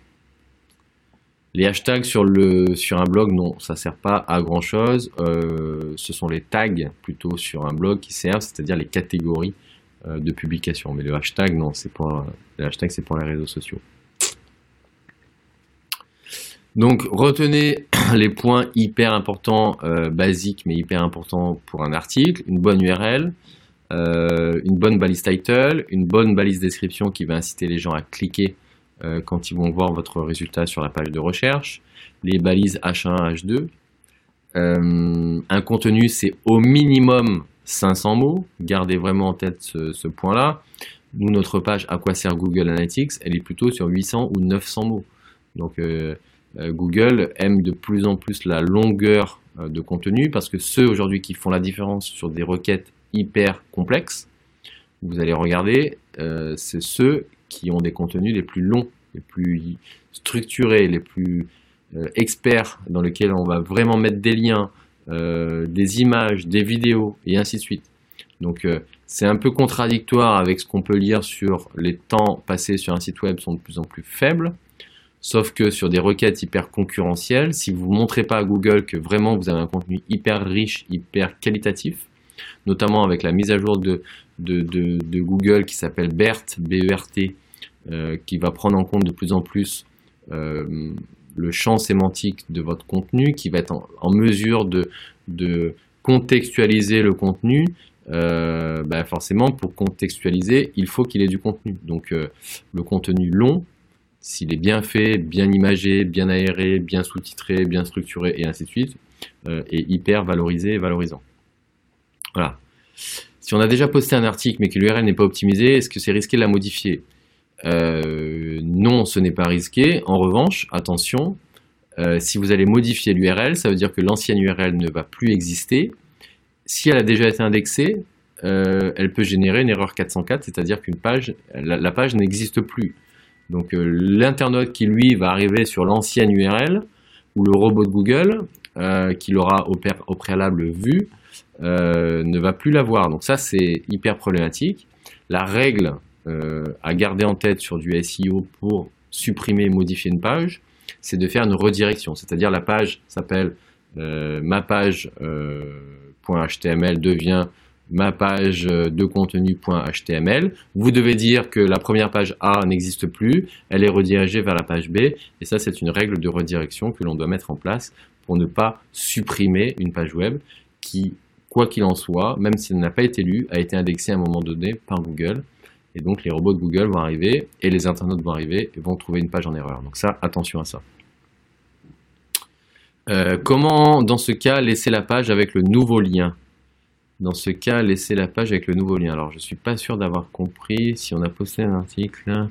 [SPEAKER 1] Les hashtags sur, un blog, non, ça ne sert pas à grand chose. Euh, ce sont les tags plutôt sur un blog qui servent, c'est-à-dire les catégories de publication. Mais le hashtag, non, c'est pas, le hashtag, c'est pour les réseaux sociaux. Donc retenez les points hyper importants, euh, basiques mais hyper importants pour un article, une bonne URL, euh, une bonne balise title, une bonne balise description qui va inciter les gens à cliquer euh, quand ils vont voir votre résultat sur la page de recherche, les balises H1, H2. un contenu, c'est au minimum 500 mots. Gardez vraiment en tête ce, point-là. Nous, notre page À quoi sert Google Analytics, elle est plutôt sur 800 ou 900 mots. Donc, euh, Google aime de plus en plus la longueur euh, de contenu parce que ceux aujourd'hui qui font la différence sur des requêtes hyper complexes, vous allez regarder, euh, c'est ceux qui ont des contenus les plus longs, les plus structurés, les plus experts, dans lesquels on va vraiment mettre des liens, des images, des vidéos, et ainsi de suite. Donc c'est un peu contradictoire avec ce qu'on peut lire sur les temps passés sur un site web sont de plus en plus faibles. Sauf que sur des requêtes hyper concurrentielles, si vous ne montrez pas à Google que vraiment vous avez un contenu hyper riche, hyper qualitatif, notamment avec la mise à jour de, Google qui s'appelle BERT, B-E-R-T, euh, qui va prendre en compte de plus en plus euh, le champ sémantique de votre contenu, qui va être en, mesure de, contextualiser le contenu, euh, bah, forcément pour contextualiser, il faut qu'il ait du contenu. Donc le contenu long, s'il est bien fait, bien imagé, bien aéré, bien sous-titré, bien structuré et ainsi de suite, euh, est hyper valorisé et valorisant. Voilà. Si on a déjà posté un article mais que l'URL n'est pas optimisé, est-ce que c'est risqué de la modifier? Euh, Non, ce n'est pas risqué. En revanche, attention, euh, si vous allez modifier l'URL, ça veut dire que l'ancienne URL ne va plus exister. Si elle a déjà été indexée, elle peut générer une erreur 404, c'est-à-dire qu'une page, la page n'existe plus. Donc euh, l'internaute qui lui va arriver sur l'ancienne URL ou le robot de Google euh, qui l'aura au, préalable vu euh, ne va plus la voir. Donc ça c'est hyper problématique. La règle à garder en tête sur du SEO pour supprimer et modifier une page, c'est de faire une redirection. C'est-à-dire la page s'appelle ma page.html devient ma page de contenu.html. Vous devez dire que la première page A n'existe plus, elle est redirigée vers la page B, et ça c'est une règle de redirection que l'on doit mettre en place pour ne pas supprimer une page web qui, quoi qu'il en soit, même si elle n'a pas été lue, a été indexée à un moment donné par Google. Et donc les robots de Google vont arriver et les internautes vont arriver et vont trouver une page en erreur. Donc ça, attention à ça. Euh, comment, dans ce cas, laisser la page avec le nouveau lien? Dans ce cas, laissez la page avec le nouveau lien. Alors, je suis pas sûr d'avoir compris si on a posté un article.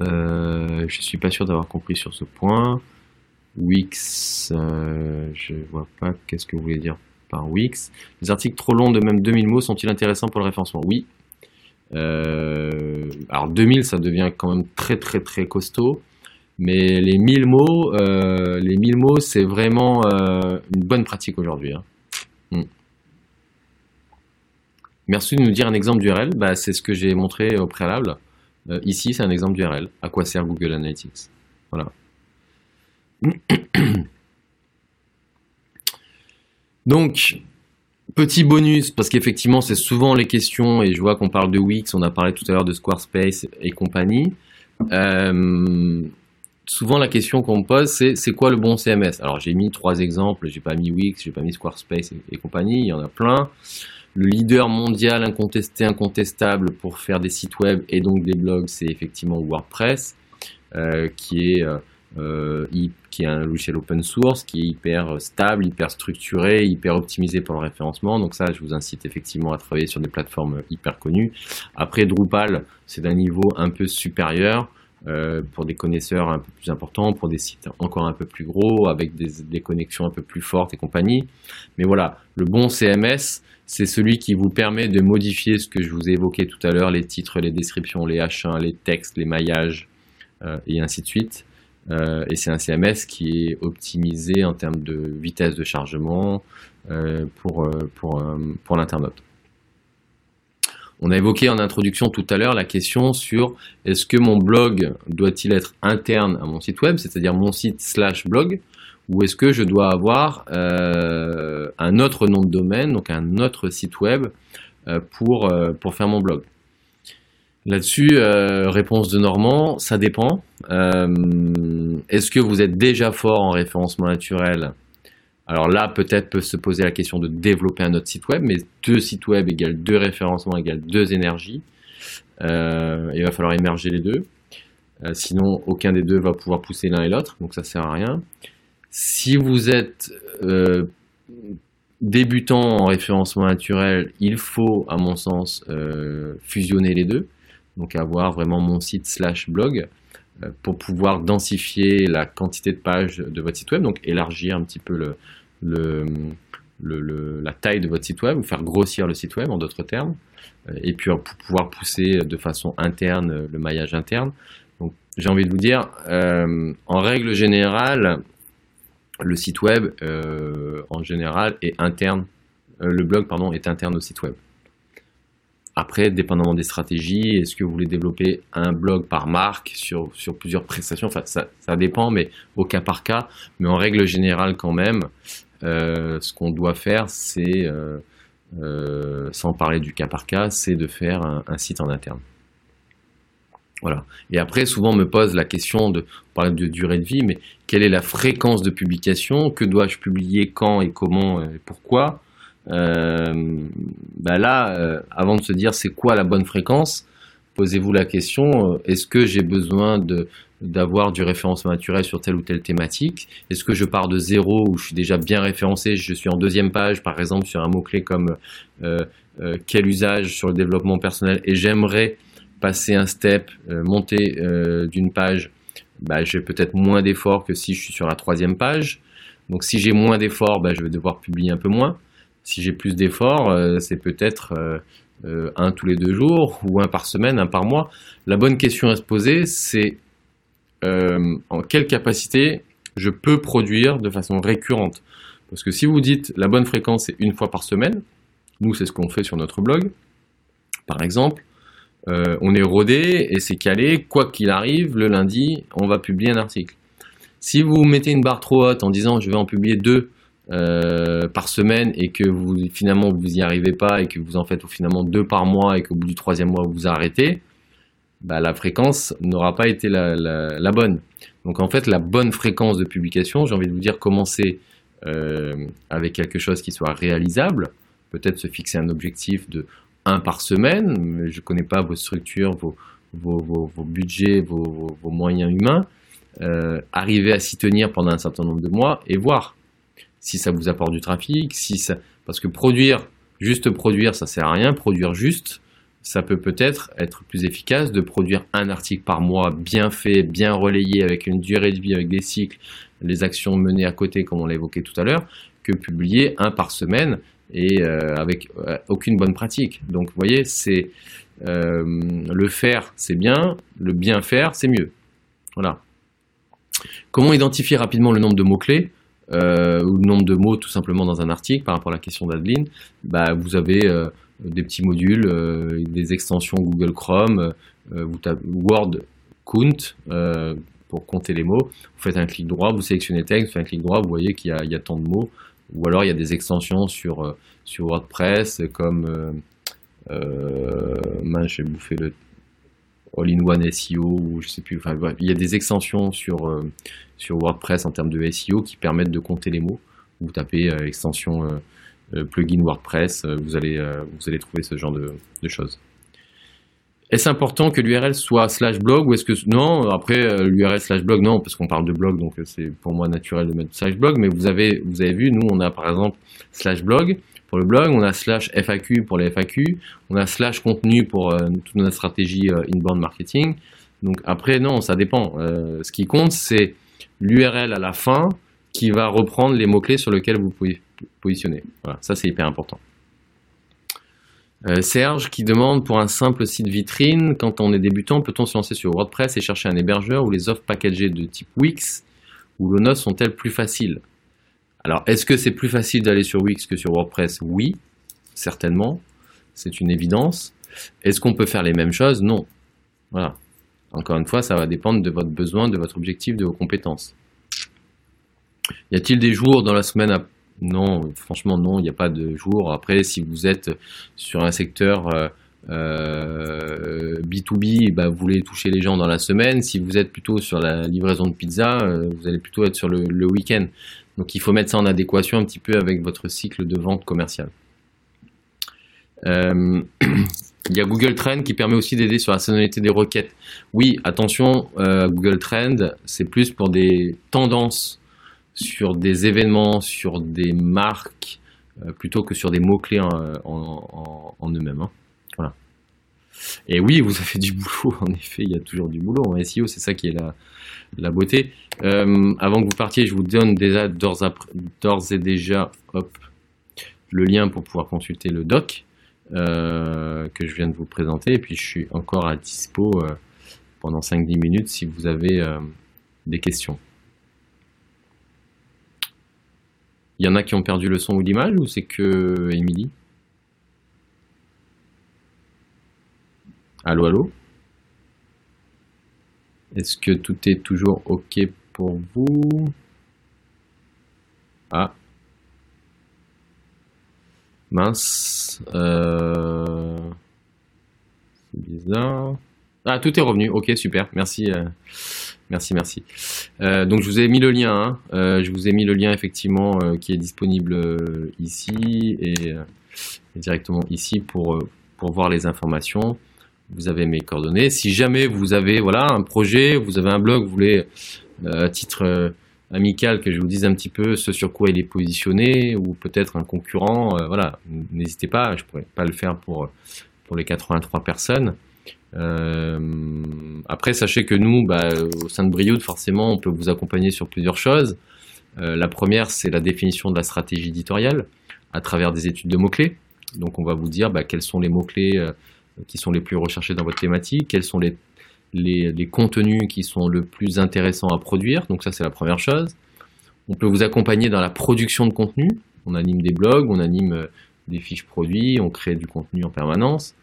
[SPEAKER 1] Euh, je suis pas sûr d'avoir compris sur ce point. Wix, euh, je vois pas qu'est-ce que vous voulez dire par Wix. Les articles trop longs de même 2000 mots sont-ils intéressants pour le référencement? Oui. Euh, alors 2000, ça devient quand même très très très costaud. Mais les 1000 mots, euh, les 1000 mots, c'est vraiment une bonne pratique aujourd'hui. Hein. Hmm. Merci de nous dire un exemple d'URL. Bah, c'est ce que j'ai montré au préalable. Euh, ici, c'est un exemple d'URL. À quoi sert Google Analytics? Voilà. Donc, petit bonus, parce qu'effectivement, c'est souvent les questions, et je vois qu'on parle de Wix, on a parlé tout à l'heure de Squarespace et compagnie. Euh, souvent, la question qu'on me pose, c'est c'est quoi le bon CMS Alors, j'ai mis trois exemples, j'ai pas mis Wix, j'ai pas mis Squarespace et compagnie, il y en a plein le leader mondial incontesté, incontestable pour faire des sites web et donc des blogs, c'est effectivement WordPress, euh, qui est euh, euh, qui est un logiciel open source, qui est hyper stable, hyper structuré, hyper optimisé pour le référencement. Donc ça, je vous incite effectivement à travailler sur des plateformes hyper connues. Après, Drupal, c'est d'un niveau un peu supérieur. pour des connaisseurs un peu plus importants, pour des sites encore un peu plus gros, avec des, connexions un peu plus fortes et compagnie. Mais voilà, le bon CMS, c'est celui qui vous permet de modifier ce que je vous ai évoqué tout à l'heure, les titres, les descriptions, les H1, les textes, les maillages, et ainsi de suite. Et c'est un CMS qui est optimisé en termes de vitesse de chargement pour, pour, pour l'internaute. On a évoqué en introduction tout à l'heure la question sur est-ce que mon blog doit-il être interne à mon site web, c'est-à-dire mon site slash blog, ou est-ce que je dois avoir euh, un autre nom de domaine, donc un autre site web euh, pour, euh, pour faire mon blog? Là-dessus, réponse de Normand, ça dépend. est-ce que vous êtes déjà fort en référencement naturel? Alors là, peut-être peut se poser la question de développer un autre site web, mais deux sites web égale deux référencements égale deux énergies. Euh, il va falloir émerger les deux. Euh, sinon, aucun des deux va pouvoir pousser l'un et l'autre, donc ça sert à rien. Si vous êtes euh, débutant en référencement naturel, il faut, à mon sens, fusionner les deux. Donc avoir vraiment mon site slash blog pour pouvoir densifier la quantité de pages de votre site web, donc élargir un petit peu la taille de votre site web, ou faire grossir le site web en d'autres termes, et puis pour pouvoir pousser de façon interne le maillage interne. Donc j'ai envie de vous dire, euh, en règle générale, le site web euh, en général est interne, euh, le blog pardon est interne au site web. Après, dépendamment des stratégies, est-ce que vous voulez développer un blog par marque sur, plusieurs prestations? Enfin, ça, dépend, mais au cas par cas. Mais en règle générale, quand même, euh, ce qu'on doit faire, c'est, euh, euh, sans parler du cas par cas, c'est de faire un, site en interne. Voilà. Et après, souvent on me pose la question de parler de durée de vie, mais quelle est la fréquence de publication? Que dois-je publier? Quand et comment? Et pourquoi? Bah là, euh, avant de se dire c'est quoi la bonne fréquence, posez-vous la question euh, est-ce que j'ai besoin de d'avoir du référencement naturel sur telle ou telle thématique? Est-ce que je pars de zéro où je suis déjà bien référencé, je suis en deuxième page par exemple sur un mot-clé comme quel usage sur le développement personnel et j'aimerais passer un step, monter d'une page, bah, j'ai peut-être moins d'efforts que si je suis sur la troisième page. Donc si j'ai moins d'efforts, bah, je vais devoir publier un peu moins. Si j'ai plus d'efforts, euh, c'est peut-être euh, euh, un tous les deux jours ou un par semaine, un par mois. La bonne question à se poser, c'est en quelle capacité je peux produire de façon récurrente. Parce que si vous dites la bonne fréquence c'est une fois par semaine, nous c'est ce qu'on fait sur notre blog, par exemple, on est rodé et c'est calé, quoi qu'il arrive, le lundi, on va publier un article. Si vous mettez une barre trop haute en disant je vais en publier deux euh, par semaine et que vous finalement vous y arrivez pas et que vous en faites finalement deux par mois et qu'au bout du troisième mois vous arrêtez, bah, la fréquence n'aura pas été la, bonne. Donc en fait la bonne fréquence de publication, j'ai envie de vous dire commencer euh, avec quelque chose qui soit réalisable, peut-être se fixer un objectif de un par semaine, je ne connais pas vos structures, vos, vos, budgets, vos, moyens humains, euh, arriver à s'y tenir pendant un certain nombre de mois et voir si ça vous apporte du trafic, si ça... parce que produire, juste produire, ça sert à rien. Produire juste, ça peut peut-être être plus efficace de produire un article par mois bien fait, bien relayé, avec une durée de vie, avec des cycles, les actions menées à côté, comme on l'a évoqué tout à l'heure, que publier un par semaine et euh, avec euh, aucune bonne pratique. Donc, vous voyez, c'est euh, le faire, c'est bien, le bien faire, c'est mieux. Voilà. Comment identifier rapidement le nombre de mots-clés? Euh, ou le nombre de mots tout simplement dans un article par rapport à la question d'Adeline, bah, vous avez euh, des petits modules, euh, des extensions Google Chrome, vous tapez Word Count pour compter les mots. Vous faites un clic droit, vous sélectionnez texte, vous faites un clic droit, vous voyez qu'il y, a tant de mots. Ou alors il y a des extensions sur, sur WordPress comme j'ai bouffé le all-in-one SEO ou je sais plus. Enfin, il y a des extensions sur, euh, WordPress en termes de SEO qui permettent de compter les mots. Vous tapez euh, extension euh, plugin WordPress, vous allez, vous allez trouver ce genre de, choses. Est-ce important que l'URL soit slash blog ou est-ce que non après l'URL slash blog non parce qu'on parle de blog donc c'est pour moi naturel de mettre slash blog mais vous avez vous avez vu nous on a par exemple slash blog le blog, on a slash FAQ pour les FAQ, on a slash contenu pour euh, toute notre stratégie euh, inbound marketing. Donc après, non, ça dépend. ce qui compte, c'est l'URL à la fin qui va reprendre les mots-clés sur lesquels vous pouvez positionner. Voilà, ça c'est hyper important. Euh, Serge qui demande pour un simple site vitrine, quand on est débutant, peut-on se lancer sur WordPress et chercher un hébergeur où les offres packagées de type Wix ou Lonos sont-elles plus faciles? Alors, est-ce que c'est plus facile d'aller sur Wix que sur WordPress? Oui, certainement. C'est une évidence. Est-ce qu'on peut faire les mêmes choses? Non. Voilà. Encore une fois, ça va dépendre de votre besoin, de votre objectif, de vos compétences. Y a-t-il des jours dans la semaine non, franchement, non, il n'y a pas de jour. Après, si vous êtes sur un secteur B2B, euh, euh, bah, vous voulez toucher les gens dans la semaine. Si vous êtes plutôt sur la livraison de pizza, euh, vous allez plutôt être sur le, week-end. Donc, il faut mettre ça en adéquation un petit peu avec votre cycle de vente commerciale. il y a Google Trend qui permet aussi d'aider sur la saisonnalité des requêtes. Oui, attention, Google Trend, c'est plus pour des tendances sur des événements, sur des marques, euh, plutôt que sur des mots-clés en, eux-mêmes. Hein. Voilà. Et oui, vous avez du boulot, en effet, il y a toujours du boulot en SEO, c'est ça qui est la, beauté. Euh, avant que vous partiez, je vous donne déjà d'ores et déjà le lien pour pouvoir consulter le doc euh, que je viens de vous présenter. Et puis je suis encore à dispo pendant 5-10 minutes si vous avez des questions. Il y en a qui ont perdu le son ou l'image ou c'est que Émilie? Allô, allô? Est-ce que tout est toujours OK pour vous? Ah. Mince. Euh, c'est bizarre. Ah, tout est revenu. Ok, super. Merci. Euh, merci, merci. Euh, donc, je vous ai mis le lien. Hein. Je vous ai mis le lien, effectivement, qui est disponible ici et, directement ici pour voir les informations. Vous avez mes coordonnées. Si jamais vous avez voilà, un projet, vous avez un blog, vous voulez, à titre amical, que je vous dise un petit peu ce sur quoi il est positionné ou peut-être un concurrent, voilà, n'hésitez pas. Je pourrais pas le faire pour, pour les 83 personnes. Euh, après, sachez que nous, bah, au sein de Brioude, forcément, on peut vous accompagner sur plusieurs choses. Euh, la première, c'est la définition de la stratégie éditoriale à travers des études de mots-clés. Donc, on va vous dire bah, quels sont les mots-clés euh, qui sont les plus recherchés dans votre thématique, quels sont les, les, contenus qui sont le plus intéressants à produire? Donc, ça, c'est la première chose. On peut vous accompagner dans la production de contenu. On anime des blogs, on anime des fiches produits, on crée du contenu en permanence.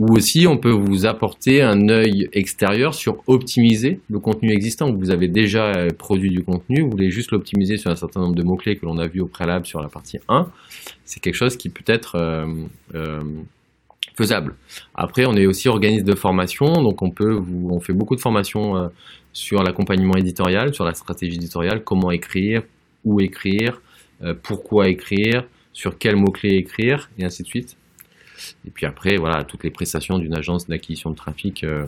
[SPEAKER 1] Ou aussi, on peut vous apporter un œil extérieur sur optimiser le contenu existant. Vous avez déjà euh, produit du contenu, vous voulez juste l'optimiser sur un certain nombre de mots-clés que l'on a vu au préalable sur la partie 1. C'est quelque chose qui peut être euh, euh, Après, on est aussi organisme de formation, donc on peut vous, on fait beaucoup de formations sur l'accompagnement éditorial, sur la stratégie éditoriale, comment écrire, où écrire, pourquoi écrire, sur quels mots-clés écrire, et ainsi de suite. Et puis après, voilà, toutes les prestations d'une agence d'acquisition de trafic, euh,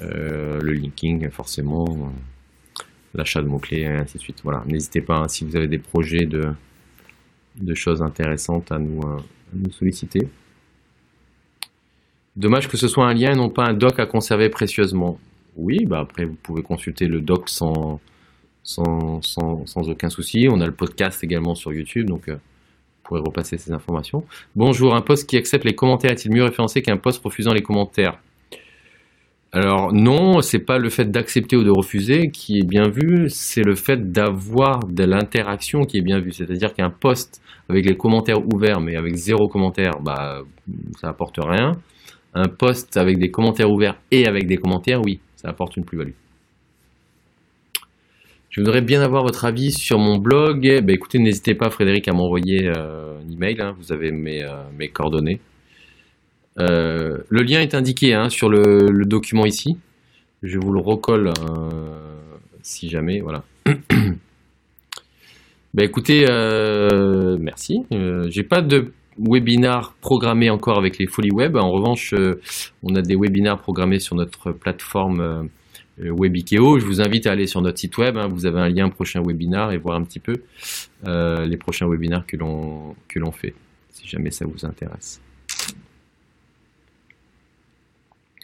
[SPEAKER 1] euh, le linking, forcément, euh, l'achat de mots-clés, et ainsi de suite. Voilà, n'hésitez pas, hein, si vous avez des projets de, choses intéressantes à nous solliciter. Dommage que ce soit un lien et non pas un doc à conserver précieusement. Oui, bah après, vous pouvez consulter le doc sans, sans, sans, aucun souci. On a le podcast également sur YouTube, donc pourrez repasser ces informations. Bonjour, un poste qui accepte les commentaires est-il mieux référencé qu'un poste refusant les commentaires? Alors non, c'est pas le fait d'accepter ou de refuser qui est bien vu, c'est le fait d'avoir de l'interaction qui est bien vu. C'est-à-dire qu'un poste avec les commentaires ouverts mais avec zéro commentaire, bah ça apporte rien. Un poste avec des commentaires ouverts et avec des commentaires, oui, ça apporte une plus-value. Je voudrais bien avoir votre avis sur mon blog. Eh ben, écoutez, n'hésitez pas, Frédéric, à m'envoyer euh, un email. Hein. vous avez mes, euh, coordonnées. Euh, le lien est indiqué hein, sur le, document ici. Je vous le recolle si jamais. Voilà. ben, écoutez, merci. J'ai pas de webinar programmé encore avec les Folies Web. En revanche, on a des webinars programmés sur notre plateforme euh, Webikeo. Je vous invite à aller sur notre site web. Hein. vous avez un lien prochain webinar et voir un petit peu euh, les prochains webinars que l'on fait, si jamais ça vous intéresse.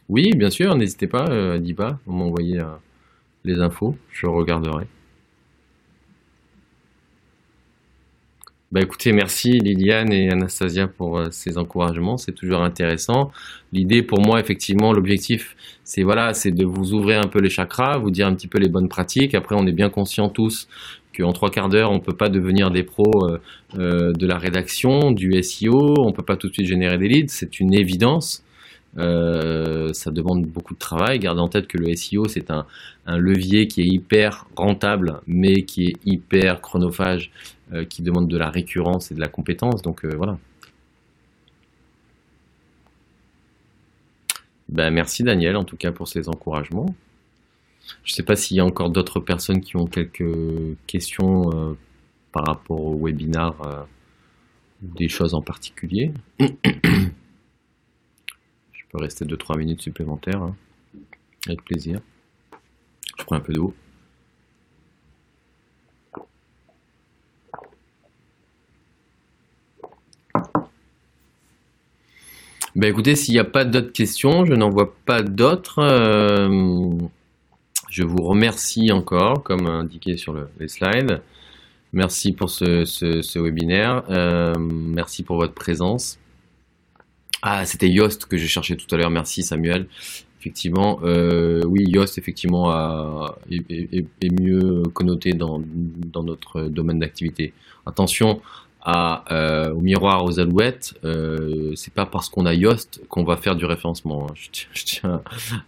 [SPEAKER 1] Oui, bien sûr, n'hésitez pas, euh, Diba, à m'envoyer euh, les infos, je regarderai. Bah écoutez, merci Liliane et Anastasia pour euh, ces encouragements, c'est toujours intéressant. L'idée pour moi, effectivement, l'objectif, c'est voilà, c'est de vous ouvrir un peu les chakras, vous dire un petit peu les bonnes pratiques. Après, on est bien conscients tous qu'en trois quarts d'heure, on peut pas devenir des pros euh, euh, de la rédaction, du SEO, on peut pas tout de suite générer des leads, c'est une évidence. Euh, ça demande beaucoup de travail. Gardez en tête que le SEO, c'est un, un, levier qui est hyper rentable, mais qui est hyper chronophage, euh, qui demande de la récurrence et de la compétence. Donc euh, voilà. Ben, merci Daniel, en tout cas, pour ces encouragements. Je ne sais pas s'il y a encore d'autres personnes qui ont quelques questions par rapport au webinar ou des choses en particulier. rester 2-3 minutes supplémentaires. Hein. Avec plaisir. Je prends un peu d'eau. Ben écoutez, s'il n'y a pas d'autres questions, je n'en vois pas d'autres. Euh, je vous remercie encore, comme indiqué sur le, les slides. Merci pour ce, ce, webinaire. Euh, merci pour votre présence. Ah, c'était Yoast que j'ai cherché tout à l'heure. Merci Samuel. Effectivement, euh, oui, Yoast effectivement est, mieux connoté dans, notre domaine d'activité. Attention à, euh, au miroir aux alouettes. Euh, c'est pas parce qu'on a Yoast qu'on va faire du référencement. Hein. Je, tiens,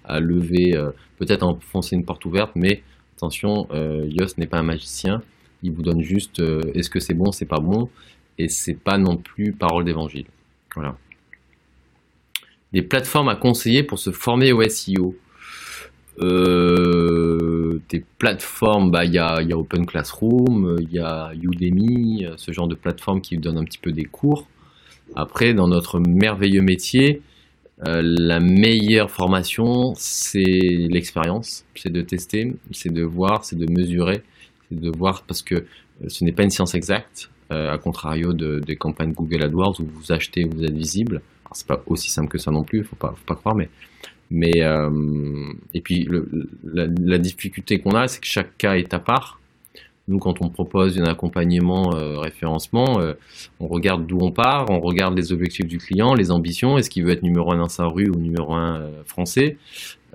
[SPEAKER 1] à lever, euh, peut-être enfoncer une porte ouverte, mais attention, Yoast n'est pas un magicien. Il vous donne juste est-ce que c'est bon, c'est pas bon, et c'est pas non plus parole d'évangile. Voilà des plateformes à conseiller pour se former au SEO. Euh, des plateformes, bah, il y, a, y, a, Open Classroom, il y a Udemy, ce genre de plateformes qui donnent un petit peu des cours. Après, dans notre merveilleux métier, euh, la meilleure formation, c'est l'expérience, c'est de tester, c'est de voir, c'est de mesurer, c'est de voir parce que ce n'est pas une science exacte, euh, à contrario de, des campagnes Google AdWords où vous achetez, vous êtes visible c'est pas aussi simple que ça non plus, faut pas, faut pas croire, mais mais euh, et puis la, difficulté qu'on a, c'est que chaque cas est à part. Nous, quand on propose un accompagnement euh, référencement, euh, on regarde d'où on part, on regarde les objectifs du client, les ambitions, est-ce qu'il veut être numéro un dans sa rue ou numéro un français.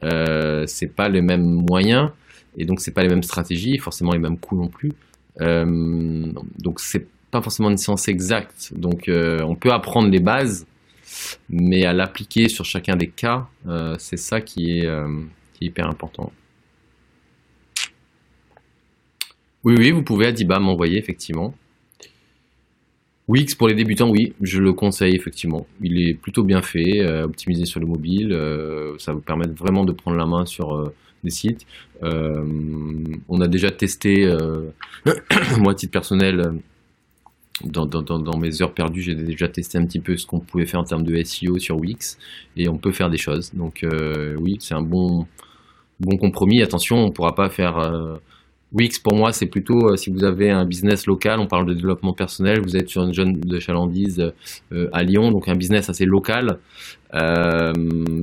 [SPEAKER 1] c'est pas les mêmes moyens et donc c'est pas les mêmes stratégies, forcément les mêmes coûts non plus. donc c'est pas forcément une science exacte. Donc on peut apprendre les bases, mais à l'appliquer sur chacun des cas, euh, c'est ça qui est, euh, qui est, hyper important. Oui, oui, vous pouvez Adiba m'envoyer effectivement. Wix pour les débutants, oui, je le conseille effectivement. Il est plutôt bien fait, euh, optimisé sur le mobile, ça vous permet vraiment de prendre la main sur des sites. on a déjà testé, moi à titre personnel, dans, mes heures perdues, j'ai déjà testé un petit peu ce qu'on pouvait faire en termes de SEO sur Wix et on peut faire des choses. Donc euh, oui, c'est un bon, bon compromis. Attention, on ne pourra pas faire euh, Wix pour moi, c'est plutôt euh, si vous avez un business local, on parle de développement personnel, vous êtes sur une jeune de chalandise à Lyon, donc un business assez local.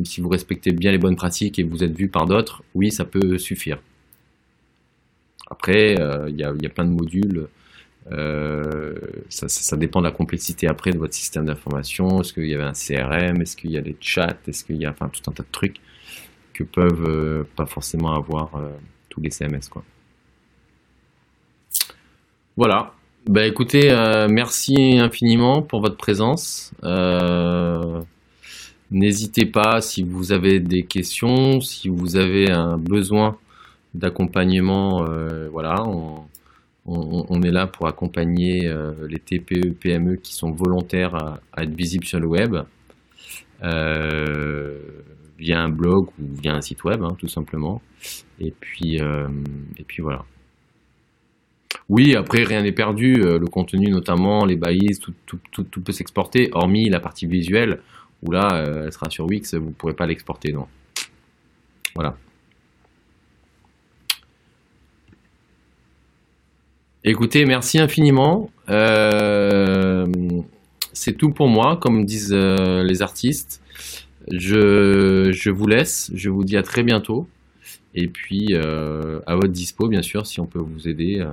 [SPEAKER 1] si vous respectez bien les bonnes pratiques et vous êtes vu par d'autres, oui, ça peut suffire. Après, il y, a, y a plein de modules. Euh, ça, dépend de la complexité après de votre système d'information. Est-ce qu'il y avait un CRM Est-ce qu'il y a des chats? Est-ce qu'il y a enfin, tout un tas de trucs que peuvent euh, pas forcément avoir euh, tous les CMS quoi. Voilà. Bah écoutez, merci infiniment pour votre présence. N'hésitez pas si vous avez des questions, si vous avez un besoin d'accompagnement, voilà, on, est là pour accompagner euh, les TPE, PME qui sont volontaires à, être visibles sur le web euh, via un blog ou via un site web, hein, tout simplement. Et puis, euh, et puis voilà. Oui, après, rien n'est perdu. le contenu, notamment les balises, tout, tout peut s'exporter, hormis la partie visuelle, où là, elle sera sur Wix, vous ne pourrez pas l'exporter, non. Voilà. Écoutez, merci infiniment. Euh, c'est tout pour moi, comme disent euh, les artistes. Je, je vous laisse, je vous dis à très bientôt. Et puis, à votre dispo, bien sûr, si on peut vous aider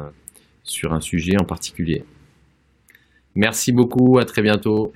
[SPEAKER 1] sur un sujet en particulier. Merci beaucoup, à très bientôt.